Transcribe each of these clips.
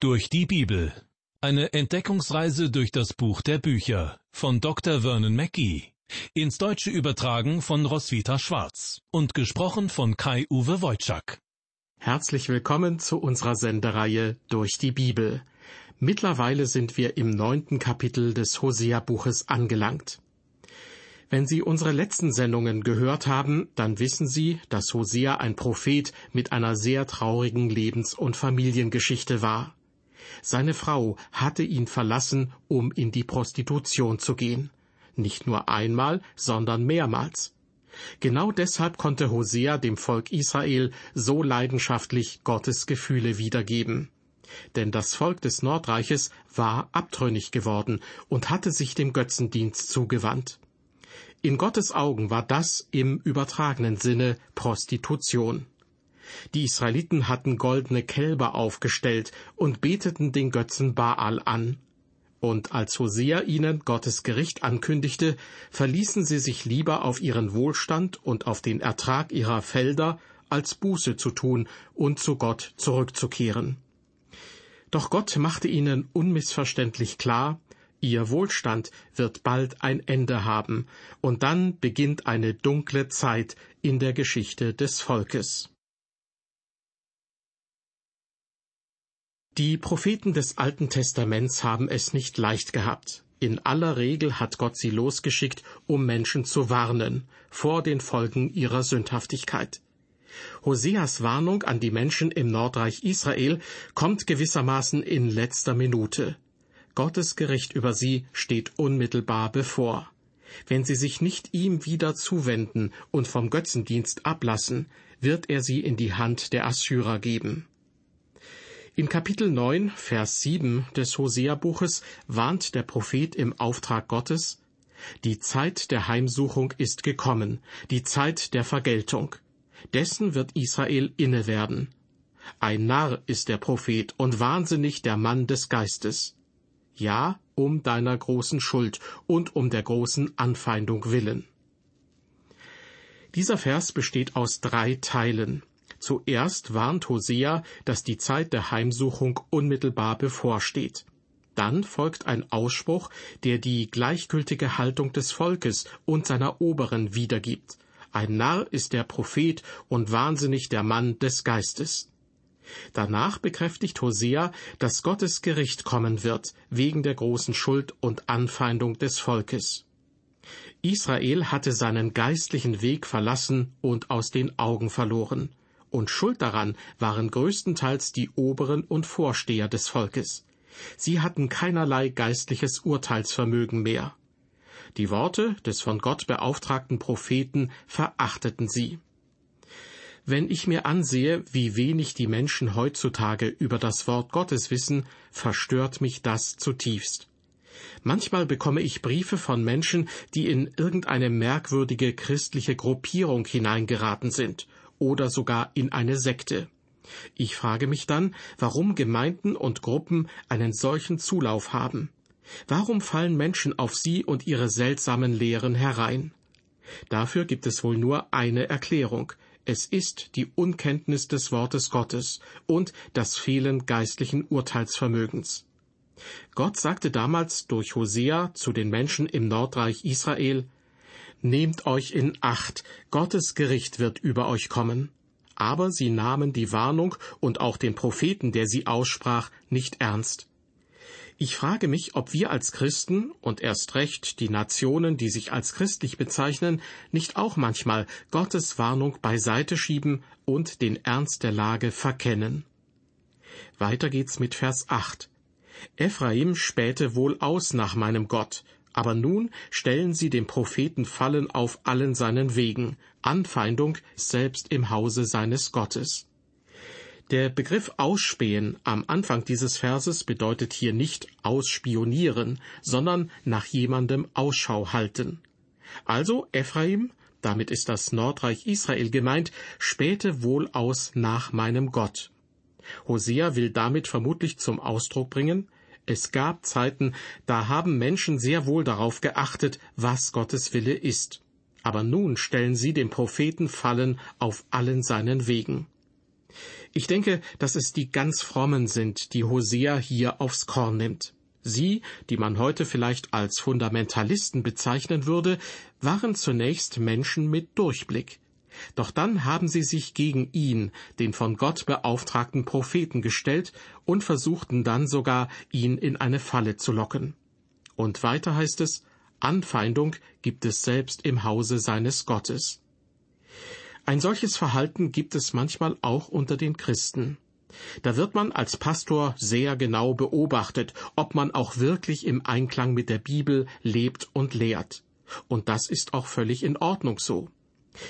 Durch die Bibel. Eine Entdeckungsreise durch das Buch der Bücher von Dr. Vernon Mackey. Ins Deutsche übertragen von Roswitha Schwarz und gesprochen von Kai-Uwe Wojczak. Herzlich willkommen zu unserer Sendereihe Durch die Bibel. Mittlerweile sind wir im neunten Kapitel des Hosea-Buches angelangt. Wenn Sie unsere letzten Sendungen gehört haben, dann wissen Sie, dass Hosea ein Prophet mit einer sehr traurigen Lebens- und Familiengeschichte war. Seine Frau hatte ihn verlassen, um in die Prostitution zu gehen. Nicht nur einmal, sondern mehrmals. Genau deshalb konnte Hosea dem Volk Israel so leidenschaftlich Gottes Gefühle wiedergeben. Denn das Volk des Nordreiches war abtrünnig geworden und hatte sich dem Götzendienst zugewandt. In Gottes Augen war das im übertragenen Sinne Prostitution. Die Israeliten hatten goldene Kälber aufgestellt und beteten den Götzen Baal an. Und als Hosea ihnen Gottes Gericht ankündigte, verließen sie sich lieber auf ihren Wohlstand und auf den Ertrag ihrer Felder, als Buße zu tun und zu Gott zurückzukehren. Doch Gott machte ihnen unmissverständlich klar, Ihr Wohlstand wird bald ein Ende haben, und dann beginnt eine dunkle Zeit in der Geschichte des Volkes. Die Propheten des Alten Testaments haben es nicht leicht gehabt. In aller Regel hat Gott sie losgeschickt, um Menschen zu warnen vor den Folgen ihrer Sündhaftigkeit. Hoseas Warnung an die Menschen im Nordreich Israel kommt gewissermaßen in letzter Minute. Gottes Gericht über sie steht unmittelbar bevor. Wenn sie sich nicht ihm wieder zuwenden und vom Götzendienst ablassen, wird er sie in die Hand der Assyrer geben. In Kapitel 9, Vers 7 des Hosea-Buches warnt der Prophet im Auftrag Gottes, die Zeit der Heimsuchung ist gekommen, die Zeit der Vergeltung. Dessen wird Israel inne werden. Ein Narr ist der Prophet und wahnsinnig der Mann des Geistes ja um deiner großen Schuld und um der großen Anfeindung willen. Dieser Vers besteht aus drei Teilen. Zuerst warnt Hosea, dass die Zeit der Heimsuchung unmittelbar bevorsteht. Dann folgt ein Ausspruch, der die gleichgültige Haltung des Volkes und seiner Oberen wiedergibt. Ein Narr ist der Prophet und wahnsinnig der Mann des Geistes. Danach bekräftigt Hosea, dass Gottes Gericht kommen wird wegen der großen Schuld und Anfeindung des Volkes. Israel hatte seinen geistlichen Weg verlassen und aus den Augen verloren, und schuld daran waren größtenteils die Oberen und Vorsteher des Volkes. Sie hatten keinerlei geistliches Urteilsvermögen mehr. Die Worte des von Gott beauftragten Propheten verachteten sie. Wenn ich mir ansehe, wie wenig die Menschen heutzutage über das Wort Gottes wissen, verstört mich das zutiefst. Manchmal bekomme ich Briefe von Menschen, die in irgendeine merkwürdige christliche Gruppierung hineingeraten sind oder sogar in eine Sekte. Ich frage mich dann, warum Gemeinden und Gruppen einen solchen Zulauf haben. Warum fallen Menschen auf sie und ihre seltsamen Lehren herein? Dafür gibt es wohl nur eine Erklärung, es ist die Unkenntnis des Wortes Gottes und das Fehlen geistlichen Urteilsvermögens. Gott sagte damals durch Hosea zu den Menschen im Nordreich Israel, Nehmt euch in Acht, Gottes Gericht wird über euch kommen. Aber sie nahmen die Warnung und auch den Propheten, der sie aussprach, nicht ernst. Ich frage mich, ob wir als Christen und erst recht die Nationen, die sich als christlich bezeichnen, nicht auch manchmal Gottes Warnung beiseite schieben und den Ernst der Lage verkennen. Weiter geht's mit Vers 8. Ephraim spähte wohl aus nach meinem Gott, aber nun stellen sie dem Propheten Fallen auf allen seinen Wegen, Anfeindung selbst im Hause seines Gottes. Der Begriff Ausspähen am Anfang dieses Verses bedeutet hier nicht ausspionieren, sondern nach jemandem Ausschau halten. Also Ephraim, damit ist das Nordreich Israel gemeint, spähte wohl aus nach meinem Gott. Hosea will damit vermutlich zum Ausdruck bringen, es gab Zeiten, da haben Menschen sehr wohl darauf geachtet, was Gottes Wille ist. Aber nun stellen sie dem Propheten Fallen auf allen seinen Wegen. Ich denke, dass es die ganz Frommen sind, die Hosea hier aufs Korn nimmt. Sie, die man heute vielleicht als Fundamentalisten bezeichnen würde, waren zunächst Menschen mit Durchblick. Doch dann haben sie sich gegen ihn, den von Gott beauftragten Propheten, gestellt und versuchten dann sogar, ihn in eine Falle zu locken. Und weiter heißt es, Anfeindung gibt es selbst im Hause seines Gottes. Ein solches Verhalten gibt es manchmal auch unter den Christen. Da wird man als Pastor sehr genau beobachtet, ob man auch wirklich im Einklang mit der Bibel lebt und lehrt. Und das ist auch völlig in Ordnung so.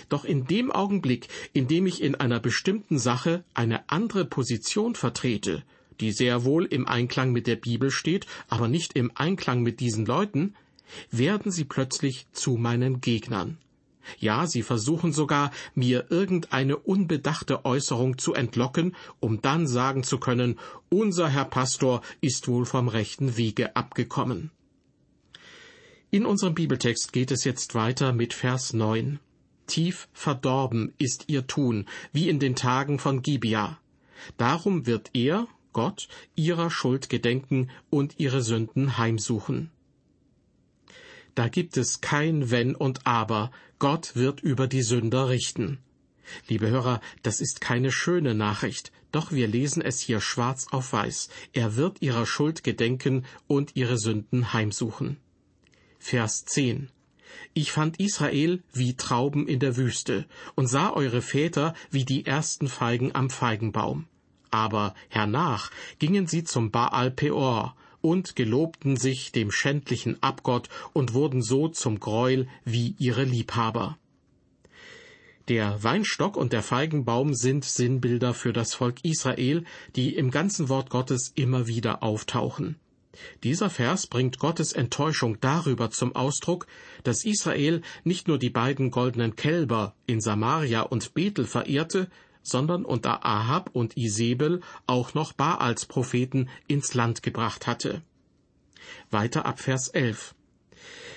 Doch in dem Augenblick, in dem ich in einer bestimmten Sache eine andere Position vertrete, die sehr wohl im Einklang mit der Bibel steht, aber nicht im Einklang mit diesen Leuten, werden sie plötzlich zu meinen Gegnern. Ja, sie versuchen sogar, mir irgendeine unbedachte Äußerung zu entlocken, um dann sagen zu können, unser Herr Pastor ist wohl vom rechten Wege abgekommen. In unserem Bibeltext geht es jetzt weiter mit Vers 9. Tief verdorben ist ihr Tun, wie in den Tagen von Gibea. Darum wird er, Gott, ihrer Schuld gedenken und ihre Sünden heimsuchen. Da gibt es kein Wenn und Aber. Gott wird über die Sünder richten. Liebe Hörer, das ist keine schöne Nachricht, doch wir lesen es hier schwarz auf weiß. Er wird ihrer Schuld gedenken und ihre Sünden heimsuchen. Vers 10 Ich fand Israel wie Trauben in der Wüste und sah eure Väter wie die ersten Feigen am Feigenbaum. Aber hernach gingen sie zum Baal Peor und gelobten sich dem schändlichen Abgott und wurden so zum Greuel wie ihre Liebhaber. Der Weinstock und der Feigenbaum sind Sinnbilder für das Volk Israel, die im ganzen Wort Gottes immer wieder auftauchen. Dieser Vers bringt Gottes Enttäuschung darüber zum Ausdruck, dass Israel nicht nur die beiden goldenen Kälber in Samaria und Bethel verehrte, sondern unter Ahab und Isabel auch noch Baals Propheten ins Land gebracht hatte. Weiter ab Vers 11.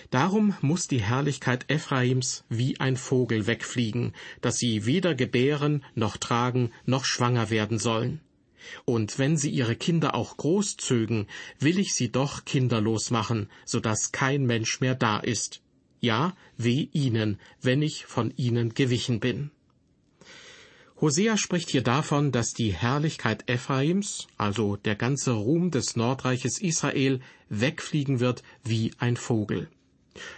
Darum muss die Herrlichkeit Ephraims wie ein Vogel wegfliegen, dass sie weder gebären, noch tragen, noch schwanger werden sollen. Und wenn sie ihre Kinder auch großzögen, will ich sie doch kinderlos machen, so dass kein Mensch mehr da ist. Ja, weh ihnen, wenn ich von ihnen gewichen bin. Hosea spricht hier davon, dass die Herrlichkeit Ephraims, also der ganze Ruhm des Nordreiches Israel, wegfliegen wird wie ein Vogel.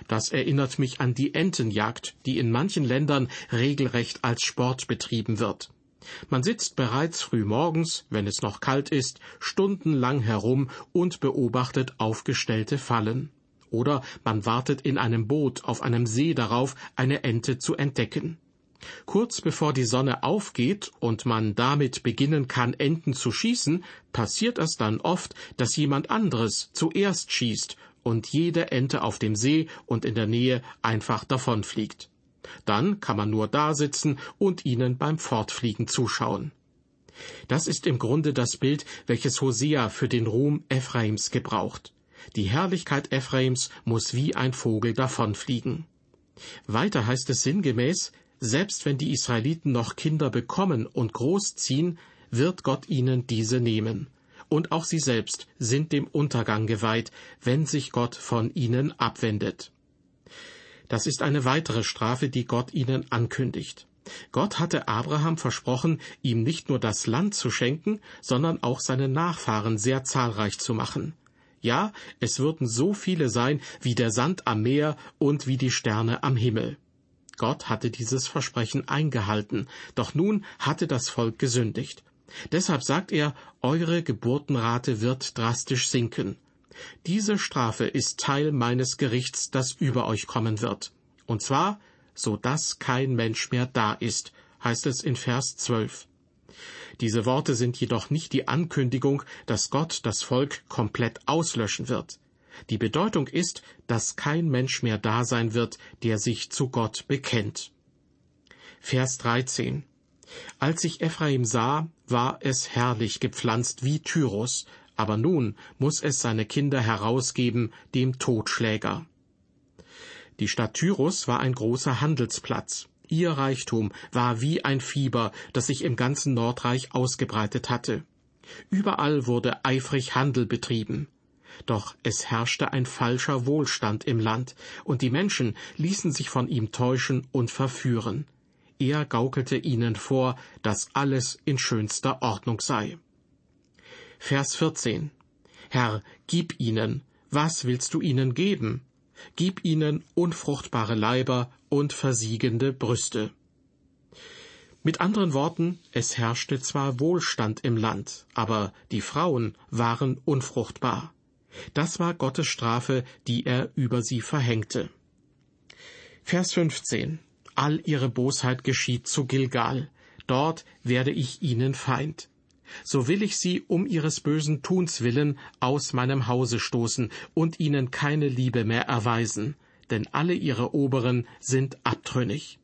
Das erinnert mich an die Entenjagd, die in manchen Ländern regelrecht als Sport betrieben wird. Man sitzt bereits früh morgens, wenn es noch kalt ist, stundenlang herum und beobachtet aufgestellte Fallen. Oder man wartet in einem Boot auf einem See darauf, eine Ente zu entdecken. Kurz bevor die Sonne aufgeht und man damit beginnen kann, Enten zu schießen, passiert es dann oft, dass jemand anderes zuerst schießt und jede Ente auf dem See und in der Nähe einfach davonfliegt. Dann kann man nur da sitzen und ihnen beim Fortfliegen zuschauen. Das ist im Grunde das Bild, welches Hosea für den Ruhm Ephraims gebraucht. Die Herrlichkeit Ephraims muss wie ein Vogel davonfliegen. Weiter heißt es sinngemäß, selbst wenn die Israeliten noch Kinder bekommen und großziehen, wird Gott ihnen diese nehmen. Und auch sie selbst sind dem Untergang geweiht, wenn sich Gott von ihnen abwendet. Das ist eine weitere Strafe, die Gott ihnen ankündigt. Gott hatte Abraham versprochen, ihm nicht nur das Land zu schenken, sondern auch seine Nachfahren sehr zahlreich zu machen. Ja, es würden so viele sein wie der Sand am Meer und wie die Sterne am Himmel. Gott hatte dieses Versprechen eingehalten, doch nun hatte das Volk gesündigt. Deshalb sagt er, eure Geburtenrate wird drastisch sinken. Diese Strafe ist Teil meines Gerichts, das über euch kommen wird. Und zwar, so dass kein Mensch mehr da ist, heißt es in Vers 12. Diese Worte sind jedoch nicht die Ankündigung, dass Gott das Volk komplett auslöschen wird. Die Bedeutung ist, dass kein Mensch mehr da sein wird, der sich zu Gott bekennt. Vers 13. Als ich Ephraim sah, war es herrlich gepflanzt wie Tyrus, aber nun muss es seine Kinder herausgeben dem Totschläger. Die Stadt Tyrus war ein großer Handelsplatz. Ihr Reichtum war wie ein Fieber, das sich im ganzen Nordreich ausgebreitet hatte. Überall wurde eifrig Handel betrieben. Doch es herrschte ein falscher Wohlstand im Land, und die Menschen ließen sich von ihm täuschen und verführen. Er gaukelte ihnen vor, dass alles in schönster Ordnung sei. Vers 14 Herr, gib ihnen, was willst du ihnen geben? Gib ihnen unfruchtbare Leiber und versiegende Brüste. Mit anderen Worten, es herrschte zwar Wohlstand im Land, aber die Frauen waren unfruchtbar. Das war Gottes Strafe, die er über sie verhängte. Vers 15 All ihre Bosheit geschieht zu Gilgal, dort werde ich ihnen Feind. So will ich sie um ihres bösen Tuns willen aus meinem Hause stoßen und ihnen keine Liebe mehr erweisen, denn alle ihre Oberen sind abtrünnig.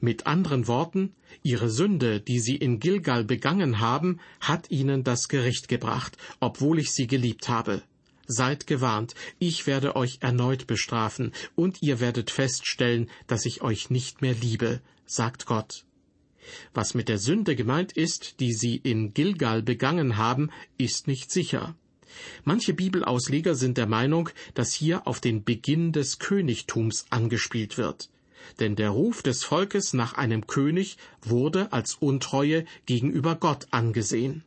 Mit anderen Worten, ihre Sünde, die sie in Gilgal begangen haben, hat ihnen das Gericht gebracht, obwohl ich sie geliebt habe. Seid gewarnt, ich werde euch erneut bestrafen, und ihr werdet feststellen, dass ich euch nicht mehr liebe, sagt Gott. Was mit der Sünde gemeint ist, die sie in Gilgal begangen haben, ist nicht sicher. Manche Bibelausleger sind der Meinung, dass hier auf den Beginn des Königtums angespielt wird denn der Ruf des Volkes nach einem König wurde als Untreue gegenüber Gott angesehen.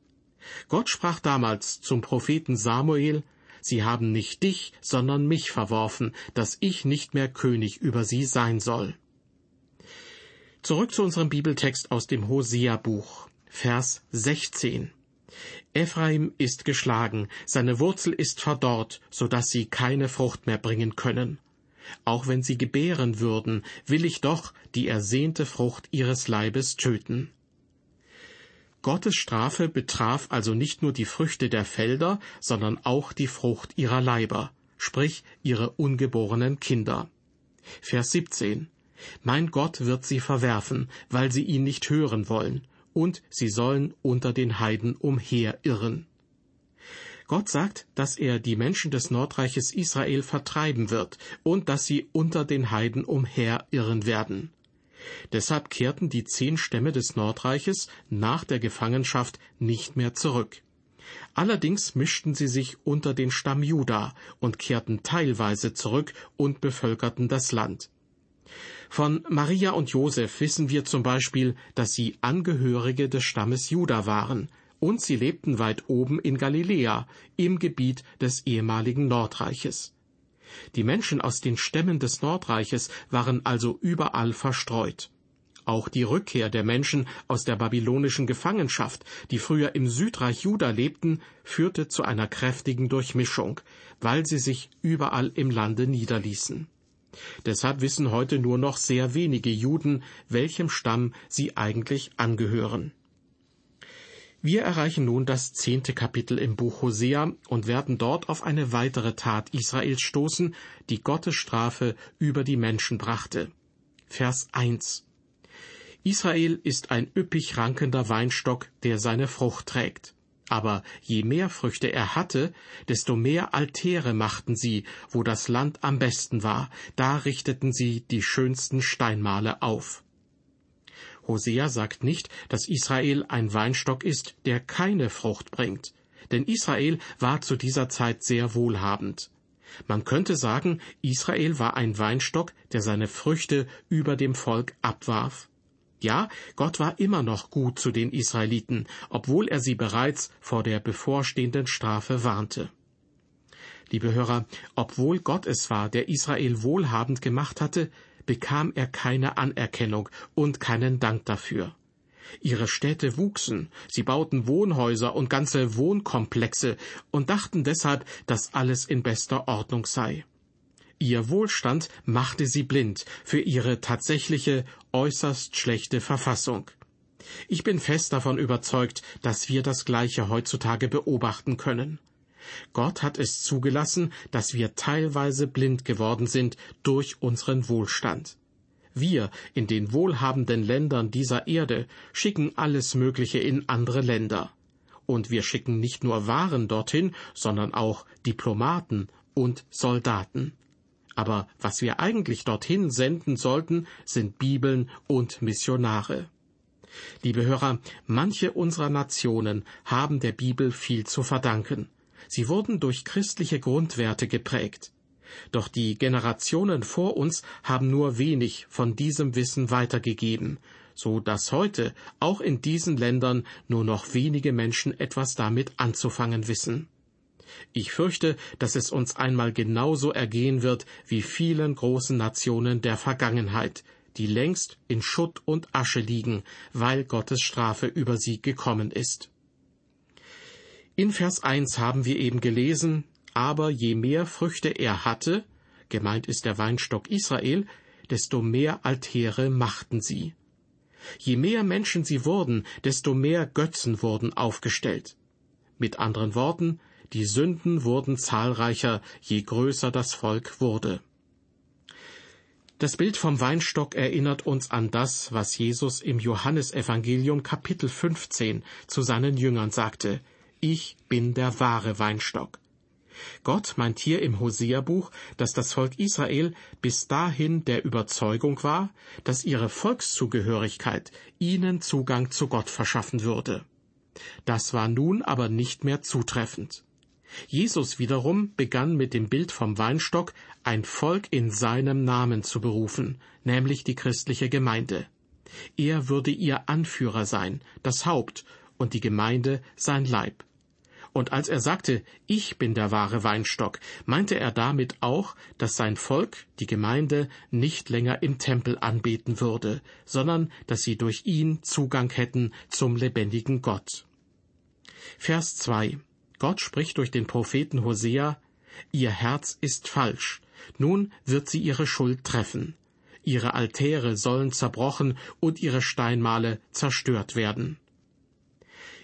Gott sprach damals zum Propheten Samuel Sie haben nicht dich, sondern mich verworfen, dass ich nicht mehr König über sie sein soll. Zurück zu unserem Bibeltext aus dem Hosea-Buch, Vers 16. Ephraim ist geschlagen, seine Wurzel ist verdorrt, so dass sie keine Frucht mehr bringen können. Auch wenn sie gebären würden, will ich doch die ersehnte Frucht ihres Leibes töten. Gottes Strafe betraf also nicht nur die Früchte der Felder, sondern auch die Frucht ihrer Leiber, sprich ihre ungeborenen Kinder. Vers 17 Mein Gott wird sie verwerfen, weil sie ihn nicht hören wollen, und sie sollen unter den Heiden umherirren. Gott sagt, dass er die Menschen des Nordreiches Israel vertreiben wird und dass sie unter den Heiden umherirren werden. Deshalb kehrten die zehn Stämme des Nordreiches nach der Gefangenschaft nicht mehr zurück. Allerdings mischten sie sich unter den Stamm Juda und kehrten teilweise zurück und bevölkerten das Land. Von Maria und Josef wissen wir zum Beispiel, dass sie Angehörige des Stammes Juda waren, und sie lebten weit oben in Galiläa, im Gebiet des ehemaligen Nordreiches. Die Menschen aus den Stämmen des Nordreiches waren also überall verstreut. Auch die Rückkehr der Menschen aus der babylonischen Gefangenschaft, die früher im Südreich Juda lebten, führte zu einer kräftigen Durchmischung, weil sie sich überall im Lande niederließen. Deshalb wissen heute nur noch sehr wenige Juden, welchem Stamm sie eigentlich angehören. Wir erreichen nun das zehnte Kapitel im Buch Hosea und werden dort auf eine weitere Tat Israels stoßen, die Gottes Strafe über die Menschen brachte. Vers 1 Israel ist ein üppig rankender Weinstock, der seine Frucht trägt. Aber je mehr Früchte er hatte, desto mehr Altäre machten sie, wo das Land am besten war, da richteten sie die schönsten Steinmale auf. Hosea sagt nicht, dass Israel ein Weinstock ist, der keine Frucht bringt, denn Israel war zu dieser Zeit sehr wohlhabend. Man könnte sagen, Israel war ein Weinstock, der seine Früchte über dem Volk abwarf. Ja, Gott war immer noch gut zu den Israeliten, obwohl er sie bereits vor der bevorstehenden Strafe warnte. Liebe Hörer, obwohl Gott es war, der Israel wohlhabend gemacht hatte, bekam er keine Anerkennung und keinen Dank dafür. Ihre Städte wuchsen, sie bauten Wohnhäuser und ganze Wohnkomplexe und dachten deshalb, dass alles in bester Ordnung sei. Ihr Wohlstand machte sie blind für ihre tatsächliche, äußerst schlechte Verfassung. Ich bin fest davon überzeugt, dass wir das Gleiche heutzutage beobachten können. Gott hat es zugelassen, dass wir teilweise blind geworden sind durch unseren Wohlstand. Wir in den wohlhabenden Ländern dieser Erde schicken alles Mögliche in andere Länder. Und wir schicken nicht nur Waren dorthin, sondern auch Diplomaten und Soldaten. Aber was wir eigentlich dorthin senden sollten, sind Bibeln und Missionare. Liebe Hörer, manche unserer Nationen haben der Bibel viel zu verdanken. Sie wurden durch christliche Grundwerte geprägt. Doch die Generationen vor uns haben nur wenig von diesem Wissen weitergegeben, so dass heute auch in diesen Ländern nur noch wenige Menschen etwas damit anzufangen wissen. Ich fürchte, dass es uns einmal genauso ergehen wird wie vielen großen Nationen der Vergangenheit, die längst in Schutt und Asche liegen, weil Gottes Strafe über sie gekommen ist. In Vers 1 haben wir eben gelesen, aber je mehr Früchte er hatte, gemeint ist der Weinstock Israel, desto mehr Altäre machten sie. Je mehr Menschen sie wurden, desto mehr Götzen wurden aufgestellt. Mit anderen Worten, die Sünden wurden zahlreicher, je größer das Volk wurde. Das Bild vom Weinstock erinnert uns an das, was Jesus im Johannesevangelium Kapitel 15 zu seinen Jüngern sagte. Ich bin der wahre Weinstock. Gott meint hier im Hosea-Buch, dass das Volk Israel bis dahin der Überzeugung war, dass ihre Volkszugehörigkeit ihnen Zugang zu Gott verschaffen würde. Das war nun aber nicht mehr zutreffend. Jesus wiederum begann mit dem Bild vom Weinstock ein Volk in seinem Namen zu berufen, nämlich die christliche Gemeinde. Er würde ihr Anführer sein, das Haupt, und die Gemeinde sein Leib. Und als er sagte, ich bin der wahre Weinstock, meinte er damit auch, dass sein Volk, die Gemeinde, nicht länger im Tempel anbeten würde, sondern dass sie durch ihn Zugang hätten zum lebendigen Gott. Vers 2 Gott spricht durch den Propheten Hosea, Ihr Herz ist falsch, nun wird sie ihre Schuld treffen. Ihre Altäre sollen zerbrochen und ihre Steinmale zerstört werden.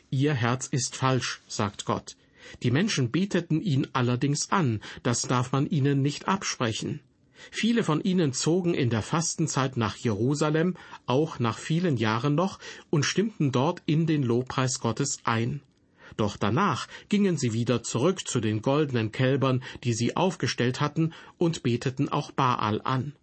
Ihr Herz ist falsch, sagt Gott. Die Menschen beteten ihn allerdings an, das darf man ihnen nicht absprechen. Viele von ihnen zogen in der Fastenzeit nach Jerusalem, auch nach vielen Jahren noch, und stimmten dort in den Lobpreis Gottes ein. Doch danach gingen sie wieder zurück zu den goldenen Kälbern, die sie aufgestellt hatten, und beteten auch Baal an.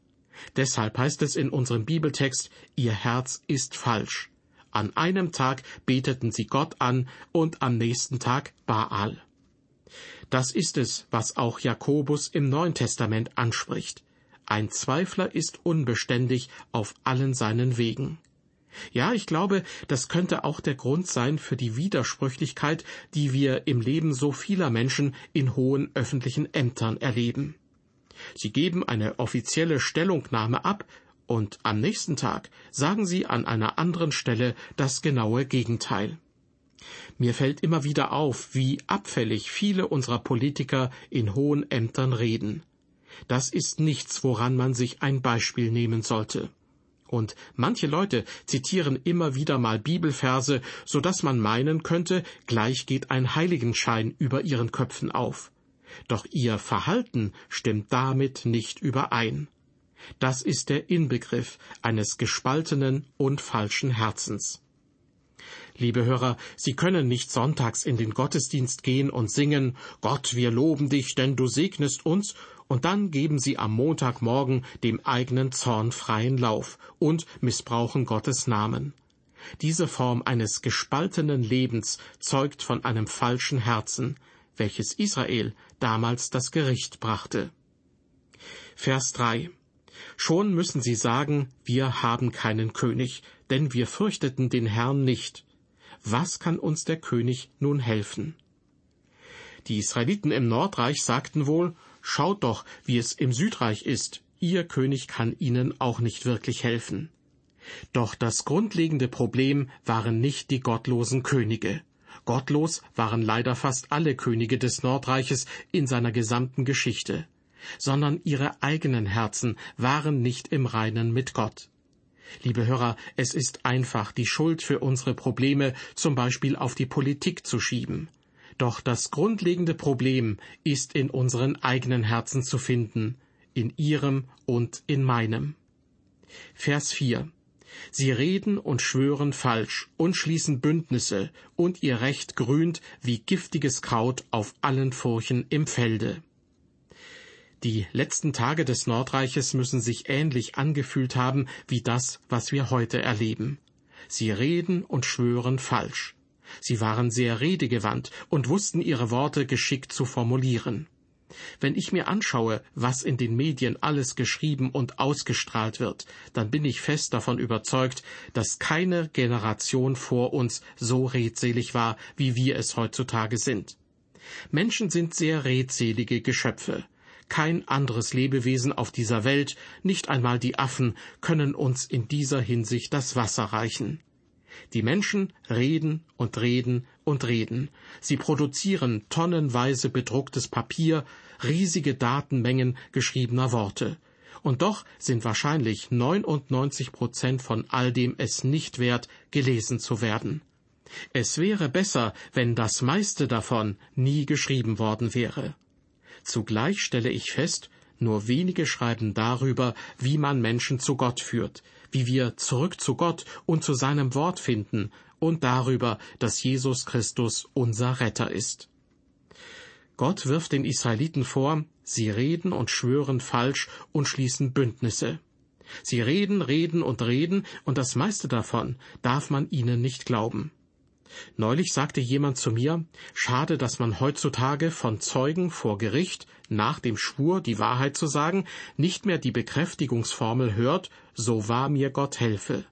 Deshalb heißt es in unserem Bibeltext, ihr Herz ist falsch. An einem Tag beteten sie Gott an und am nächsten Tag Baal. Das ist es, was auch Jakobus im Neuen Testament anspricht. Ein Zweifler ist unbeständig auf allen seinen Wegen. Ja, ich glaube, das könnte auch der Grund sein für die Widersprüchlichkeit, die wir im Leben so vieler Menschen in hohen öffentlichen Ämtern erleben. Sie geben eine offizielle Stellungnahme ab und am nächsten Tag sagen sie an einer anderen Stelle das genaue Gegenteil. Mir fällt immer wieder auf, wie abfällig viele unserer Politiker in hohen Ämtern reden. Das ist nichts, woran man sich ein Beispiel nehmen sollte. Und manche Leute zitieren immer wieder mal Bibelverse, so dass man meinen könnte, gleich geht ein Heiligenschein über ihren Köpfen auf. Doch ihr Verhalten stimmt damit nicht überein. Das ist der Inbegriff eines gespaltenen und falschen Herzens. Liebe Hörer, Sie können nicht sonntags in den Gottesdienst gehen und singen Gott, wir loben dich, denn du segnest uns, und dann geben Sie am Montagmorgen dem eigenen Zorn freien Lauf und missbrauchen Gottes Namen. Diese Form eines gespaltenen Lebens zeugt von einem falschen Herzen, welches Israel damals das Gericht brachte. Vers 3 Schon müssen sie sagen, wir haben keinen König, denn wir fürchteten den Herrn nicht. Was kann uns der König nun helfen? Die Israeliten im Nordreich sagten wohl, schaut doch, wie es im Südreich ist, ihr König kann ihnen auch nicht wirklich helfen. Doch das grundlegende Problem waren nicht die gottlosen Könige. Gottlos waren leider fast alle Könige des Nordreiches in seiner gesamten Geschichte sondern ihre eigenen Herzen waren nicht im Reinen mit Gott. Liebe Hörer, es ist einfach, die Schuld für unsere Probleme zum Beispiel auf die Politik zu schieben. Doch das grundlegende Problem ist in unseren eigenen Herzen zu finden, in ihrem und in meinem. Vers 4 Sie reden und schwören falsch und schließen Bündnisse, und ihr Recht grünt wie giftiges Kraut auf allen Furchen im Felde. Die letzten Tage des Nordreiches müssen sich ähnlich angefühlt haben wie das, was wir heute erleben. Sie reden und schwören falsch. Sie waren sehr redegewandt und wussten ihre Worte geschickt zu formulieren. Wenn ich mir anschaue, was in den Medien alles geschrieben und ausgestrahlt wird, dann bin ich fest davon überzeugt, dass keine Generation vor uns so redselig war, wie wir es heutzutage sind. Menschen sind sehr redselige Geschöpfe. Kein anderes Lebewesen auf dieser Welt, nicht einmal die Affen, können uns in dieser Hinsicht das Wasser reichen. Die Menschen reden und reden und reden. Sie produzieren tonnenweise bedrucktes Papier, riesige Datenmengen geschriebener Worte. Und doch sind wahrscheinlich 99 Prozent von all dem es nicht wert, gelesen zu werden. Es wäre besser, wenn das meiste davon nie geschrieben worden wäre. Zugleich stelle ich fest, nur wenige schreiben darüber, wie man Menschen zu Gott führt, wie wir zurück zu Gott und zu seinem Wort finden und darüber, dass Jesus Christus unser Retter ist. Gott wirft den Israeliten vor, sie reden und schwören falsch und schließen Bündnisse. Sie reden, reden und reden, und das meiste davon darf man ihnen nicht glauben. Neulich sagte jemand zu mir, schade, dass man heutzutage von Zeugen vor Gericht nach dem Schwur, die Wahrheit zu sagen, nicht mehr die Bekräftigungsformel hört, so wahr mir Gott helfe.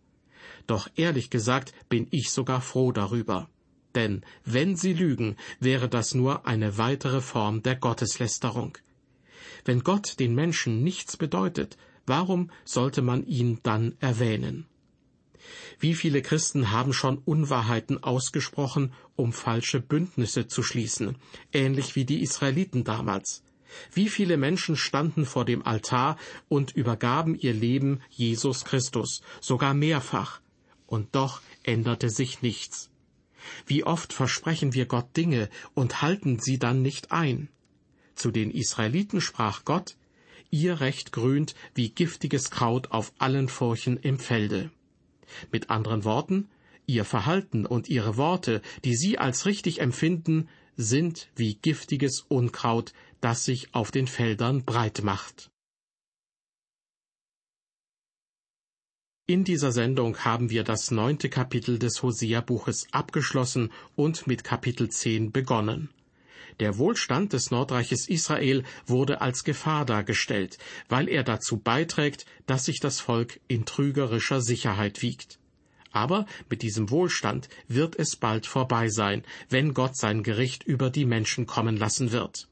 Doch ehrlich gesagt bin ich sogar froh darüber. Denn wenn sie lügen, wäre das nur eine weitere Form der Gotteslästerung. Wenn Gott den Menschen nichts bedeutet, warum sollte man ihn dann erwähnen? Wie viele Christen haben schon Unwahrheiten ausgesprochen, um falsche Bündnisse zu schließen, ähnlich wie die Israeliten damals. Wie viele Menschen standen vor dem Altar und übergaben ihr Leben Jesus Christus, sogar mehrfach, und doch änderte sich nichts. Wie oft versprechen wir Gott Dinge und halten sie dann nicht ein? Zu den Israeliten sprach Gott, Ihr Recht grünt wie giftiges Kraut auf allen Furchen im Felde. Mit anderen Worten, ihr Verhalten und ihre Worte, die sie als richtig empfinden, sind wie giftiges Unkraut, das sich auf den Feldern breit macht. In dieser Sendung haben wir das neunte Kapitel des Hosea-Buches abgeschlossen und mit Kapitel zehn begonnen. Der Wohlstand des Nordreiches Israel wurde als Gefahr dargestellt, weil er dazu beiträgt, dass sich das Volk in trügerischer Sicherheit wiegt. Aber mit diesem Wohlstand wird es bald vorbei sein, wenn Gott sein Gericht über die Menschen kommen lassen wird.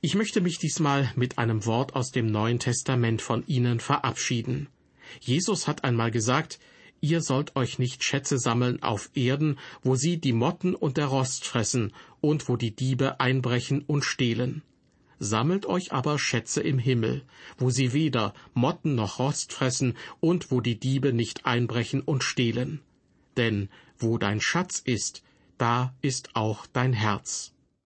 Ich möchte mich diesmal mit einem Wort aus dem Neuen Testament von Ihnen verabschieden. Jesus hat einmal gesagt, Ihr sollt euch nicht Schätze sammeln auf Erden, wo sie die Motten und der Rost fressen und wo die Diebe einbrechen und stehlen. Sammelt euch aber Schätze im Himmel, wo sie weder Motten noch Rost fressen und wo die Diebe nicht einbrechen und stehlen. Denn wo dein Schatz ist, da ist auch dein Herz.